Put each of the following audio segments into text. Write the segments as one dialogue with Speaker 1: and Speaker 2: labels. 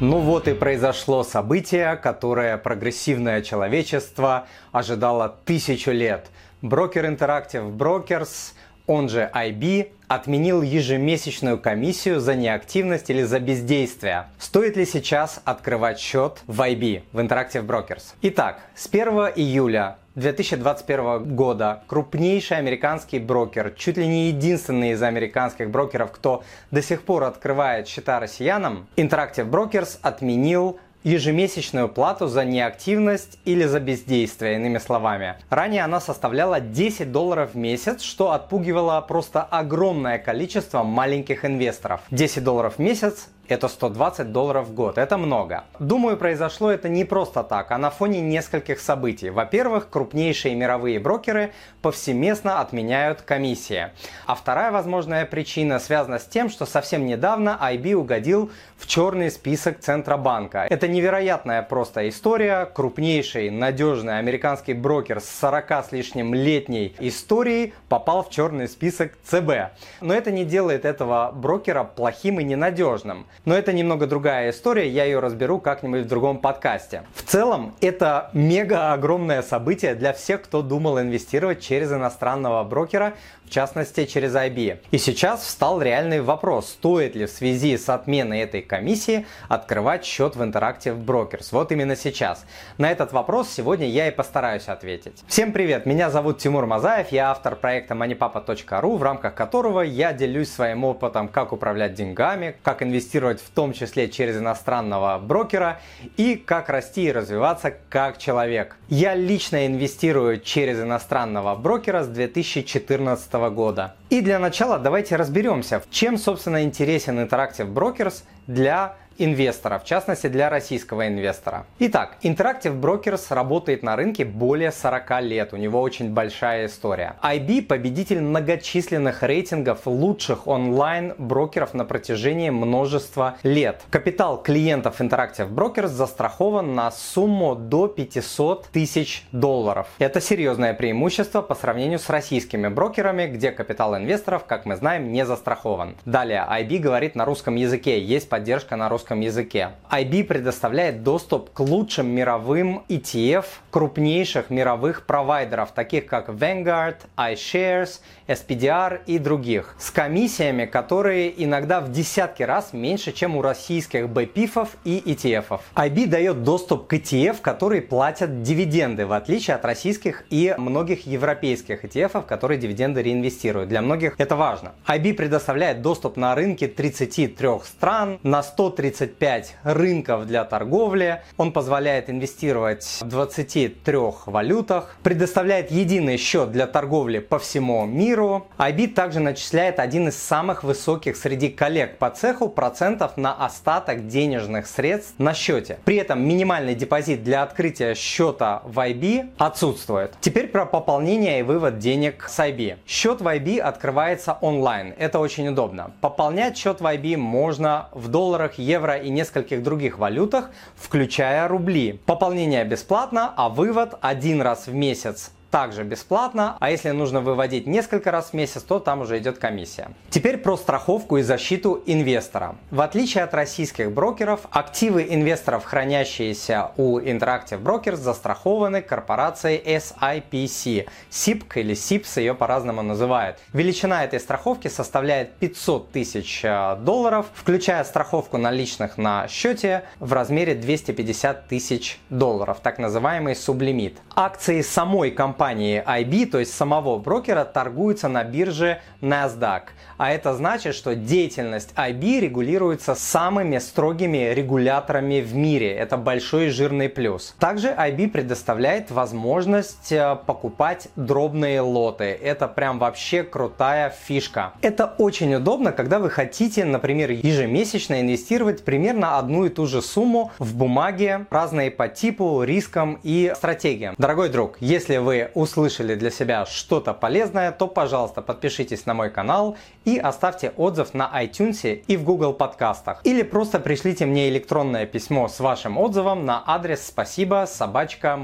Speaker 1: Ну вот и произошло событие, которое прогрессивное человечество ожидало тысячу лет. Брокер Interactive Brokers, он же IB, отменил ежемесячную комиссию за неактивность или за бездействие. Стоит ли сейчас открывать счет в IB, в Interactive Brokers? Итак, с 1 июля 2021 года крупнейший американский брокер, чуть ли не единственный из американских брокеров, кто до сих пор открывает счета россиянам, Interactive Brokers отменил ежемесячную плату за неактивность или за бездействие, иными словами. Ранее она составляла 10 долларов в месяц, что отпугивало просто огромное количество маленьких инвесторов. 10 долларов в месяц это 120 долларов в год. Это много. Думаю, произошло это не просто так, а на фоне нескольких событий. Во-первых, крупнейшие мировые брокеры повсеместно отменяют комиссии. А вторая возможная причина связана с тем, что совсем недавно IB угодил в черный список Центробанка. Это невероятная просто история. Крупнейший, надежный американский брокер с 40 с лишним летней историей попал в черный список ЦБ. Но это не делает этого брокера плохим и ненадежным. Но это немного другая история, я ее разберу как-нибудь в другом подкасте. В целом, это мега огромное событие для всех, кто думал инвестировать через иностранного брокера, в частности через IB. И сейчас встал реальный вопрос, стоит ли в связи с отменой этой комиссии открывать счет в Interactive Brokers. Вот именно сейчас. На этот вопрос сегодня я и постараюсь ответить. Всем привет, меня зовут Тимур Мазаев, я автор проекта moneypapa.ru, в рамках которого я делюсь своим опытом, как управлять деньгами, как инвестировать инвестировать в том числе через иностранного брокера и как расти и развиваться как человек. Я лично инвестирую через иностранного брокера с 2014 года. И для начала давайте разберемся, чем собственно интересен Interactive Brokers для инвестора, в частности для российского инвестора. Итак, Interactive Brokers работает на рынке более 40 лет, у него очень большая история. IB – победитель многочисленных рейтингов лучших онлайн-брокеров на протяжении множества лет. Капитал клиентов Interactive Brokers застрахован на сумму до 500 тысяч долларов. Это серьезное преимущество по сравнению с российскими брокерами, где капитал инвесторов, как мы знаем, не застрахован. Далее, IB говорит на русском языке, есть поддержка на русском русском языке. IB предоставляет доступ к лучшим мировым ETF крупнейших мировых провайдеров, таких как Vanguard, iShares, SPDR и других, с комиссиями, которые иногда в десятки раз меньше, чем у российских BPIF и ETF. IB дает доступ к ETF, которые платят дивиденды, в отличие от российских и многих европейских ETF, которые дивиденды реинвестируют. Для многих это важно. IB предоставляет доступ на рынки 33 стран, на 130 35 рынков для торговли. Он позволяет инвестировать в 23 валютах, предоставляет единый счет для торговли по всему миру. IB также начисляет один из самых высоких среди коллег по цеху процентов на остаток денежных средств на счете. При этом минимальный депозит для открытия счета в IB отсутствует. Теперь про пополнение и вывод денег с IB. Счет в IB открывается онлайн. Это очень удобно. Пополнять счет в IB можно в долларах, евро, евро и нескольких других валютах, включая рубли. Пополнение бесплатно, а вывод один раз в месяц также бесплатно, а если нужно выводить несколько раз в месяц, то там уже идет комиссия. Теперь про страховку и защиту инвестора. В отличие от российских брокеров, активы инвесторов, хранящиеся у Interactive Brokers, застрахованы корпорацией SIPC. SIPC или SIPS ее по-разному называют. Величина этой страховки составляет 500 тысяч э, долларов, включая страховку наличных на счете в размере 250 тысяч долларов, так называемый сублимит. Акции самой компании компании IB, то есть самого брокера, торгуется на бирже NASDAQ. А это значит, что деятельность IB регулируется самыми строгими регуляторами в мире. Это большой жирный плюс. Также IB предоставляет возможность э, покупать дробные лоты. Это прям вообще крутая фишка. Это очень удобно, когда вы хотите, например, ежемесячно инвестировать примерно одну и ту же сумму в бумаге, разные по типу, рискам и стратегиям. Дорогой друг, если вы услышали для себя что-то полезное, то, пожалуйста, подпишитесь на мой канал и оставьте отзыв на iTunes и в Google подкастах. Или просто пришлите мне электронное письмо с вашим отзывом на адрес спасибо собачка.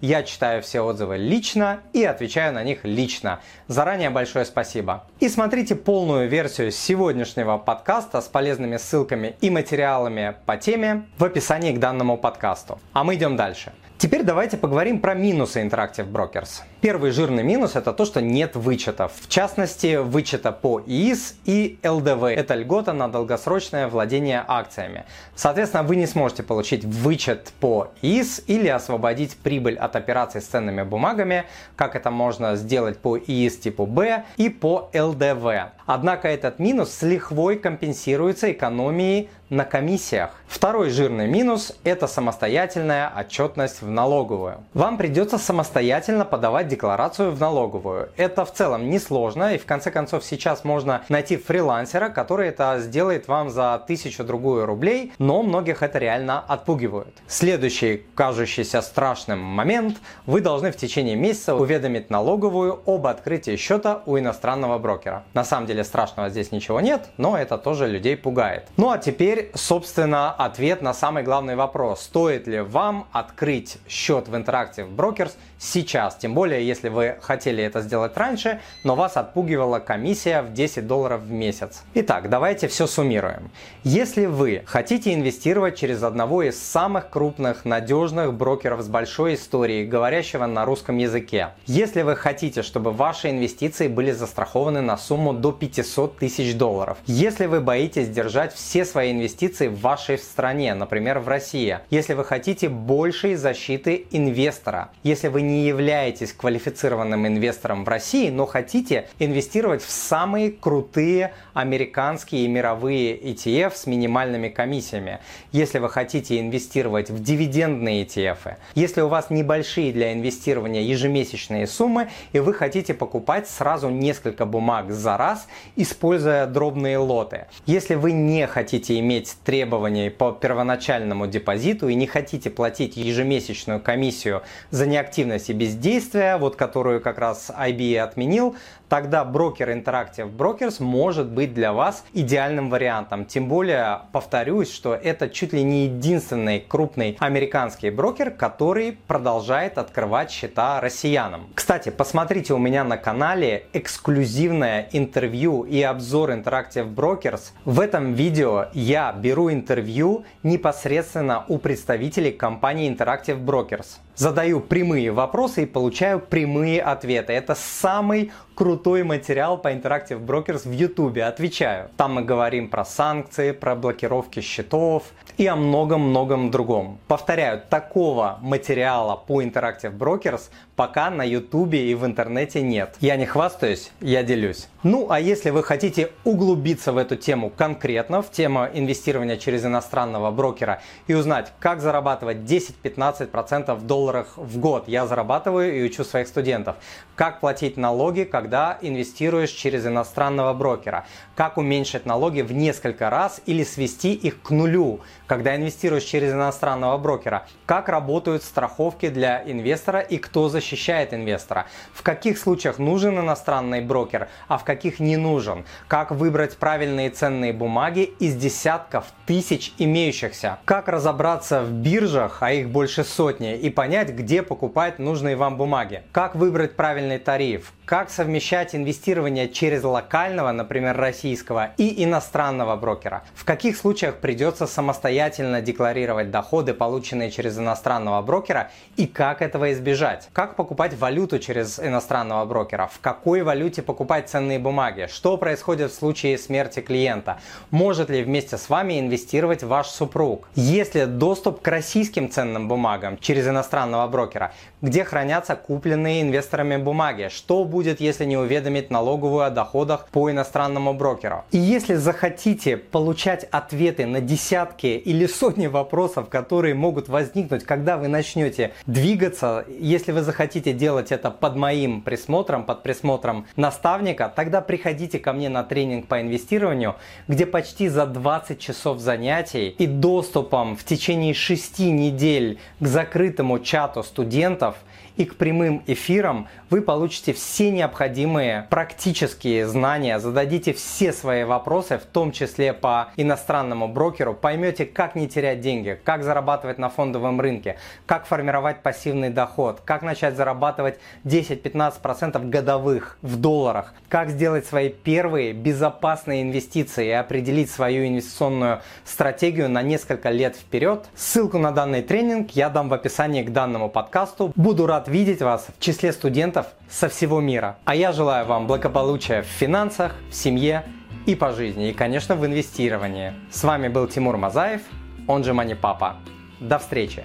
Speaker 1: Я читаю все отзывы лично и отвечаю на них лично. Заранее большое спасибо. И смотрите полную версию сегодняшнего подкаста с полезными ссылками и материалами по теме в описании к данному подкасту. А мы идем дальше. Теперь давайте поговорим про минусы Interactive Brokers. Первый жирный минус это то, что нет вычетов. В частности, вычета по ИИС и ЛДВ. Это льгота на долгосрочное владение акциями. Соответственно, вы не сможете получить вычет по ИИС или освободить прибыль от операций с ценными бумагами, как это можно сделать по ИИС типу Б и по ЛДВ. Однако этот минус с лихвой компенсируется экономией на комиссиях. Второй жирный минус – это самостоятельная отчетность в налоговую. Вам придется самостоятельно подавать декларацию в налоговую. Это в целом несложно и в конце концов сейчас можно найти фрилансера, который это сделает вам за тысячу другую рублей, но многих это реально отпугивает. Следующий, кажущийся страшным момент – вы должны в течение месяца уведомить налоговую об открытии счета у иностранного брокера. На самом деле страшного здесь ничего нет, но это тоже людей пугает. Ну а теперь, собственно, ответ на самый главный вопрос. Стоит ли вам открыть счет в Interactive Brokers сейчас? Тем более, если вы хотели это сделать раньше, но вас отпугивала комиссия в 10 долларов в месяц. Итак, давайте все суммируем. Если вы хотите инвестировать через одного из самых крупных, надежных брокеров с большой историей, говорящего на русском языке, если вы хотите, чтобы ваши инвестиции были застрахованы на сумму до 500 тысяч долларов, если вы боитесь держать все свои инвестиции в вашей стране, например, в России, если вы хотите большей защиты инвестора, если вы не являетесь квалифицированным инвестором в России, но хотите инвестировать в самые крутые американские и мировые ETF с минимальными комиссиями, если вы хотите инвестировать в дивидендные ETF, если у вас небольшие для инвестирования ежемесячные суммы и вы хотите покупать сразу несколько бумаг за раз, используя дробные лоты, если вы не хотите иметь требований по первоначальному депозиту и не хотите платить ежемесячную комиссию за неактивность и бездействие, вот которую как раз IB отменил, тогда брокер Interactive Brokers может быть для вас идеальным вариантом. Тем более, повторюсь, что это чуть ли не единственный крупный американский брокер, который продолжает открывать счета россиянам. Кстати, посмотрите у меня на канале эксклюзивное интервью и обзор Interactive Brokers. В этом видео я беру интервью непосредственно у представителей компании Interactive Brokers. Задаю прямые вопросы и получаю прямые ответы. Это самый крутой материал по Interactive Brokers в YouTube. Отвечаю. Там мы говорим про санкции, про блокировки счетов и о многом-многом другом. Повторяю, такого материала по Interactive Brokers пока на YouTube и в интернете нет. Я не хвастаюсь, я делюсь. Ну а если вы хотите углубиться в эту тему конкретно, в тему инвестирования через иностранного брокера и узнать, как зарабатывать 10-15% в долларах в год, я зарабатываю и учу своих студентов, как платить налоги, когда инвестируешь через иностранного брокера, как уменьшить налоги в несколько раз или свести их к нулю, когда инвестируешь через иностранного брокера, как работают страховки для инвестора и кто защищает инвестора, в каких случаях нужен иностранный брокер, а в каких не нужен, как выбрать правильные ценные бумаги из десятков тысяч имеющихся, как разобраться в биржах, а их больше сотни, и понять, где покупать нужные вам бумаги, как выбрать правильный тариф, как совмещать инвестирование через локального, например, российского и иностранного брокера, в каких случаях придется самостоятельно декларировать доходы, полученные через иностранного брокера, и как этого избежать, как покупать валюту через иностранного брокера, в какой валюте покупать ценные бумаги, что происходит в случае смерти клиента, может ли вместе с вами инвестировать ваш супруг, есть ли доступ к российским ценным бумагам через иностранного брокера, где хранятся купленные инвесторами бумаги, что будет, если не уведомить налоговую о доходах по иностранному брокеру. И если захотите получать ответы на десятки или сотни вопросов, которые могут возникнуть, когда вы начнете двигаться, если вы захотите делать это под моим присмотром, под присмотром наставника, тогда приходите ко мне на тренинг по инвестированию, где почти за 20 часов занятий и доступом в течение 6 недель к закрытому чату студентов и к прямым эфирам вы получите все необходимые практические знания, зададите все свои вопросы, в том числе по иностранному брокеру, поймете, как не терять деньги, как зарабатывать на фондовом рынке, как формировать пассивный доход, как начать зарабатывать 10-15% годовых в долларах, как сделать свои первые безопасные инвестиции и определить свою инвестиционную стратегию на несколько лет вперед. Ссылку на данный тренинг я дам в описании к данному подкасту. Буду рад видеть вас в числе студентов со всего мира. А я желаю вам благополучия в финансах, в семье и по жизни, и, конечно, в инвестировании. С вами был Тимур Мазаев, он же Мани Папа. До встречи!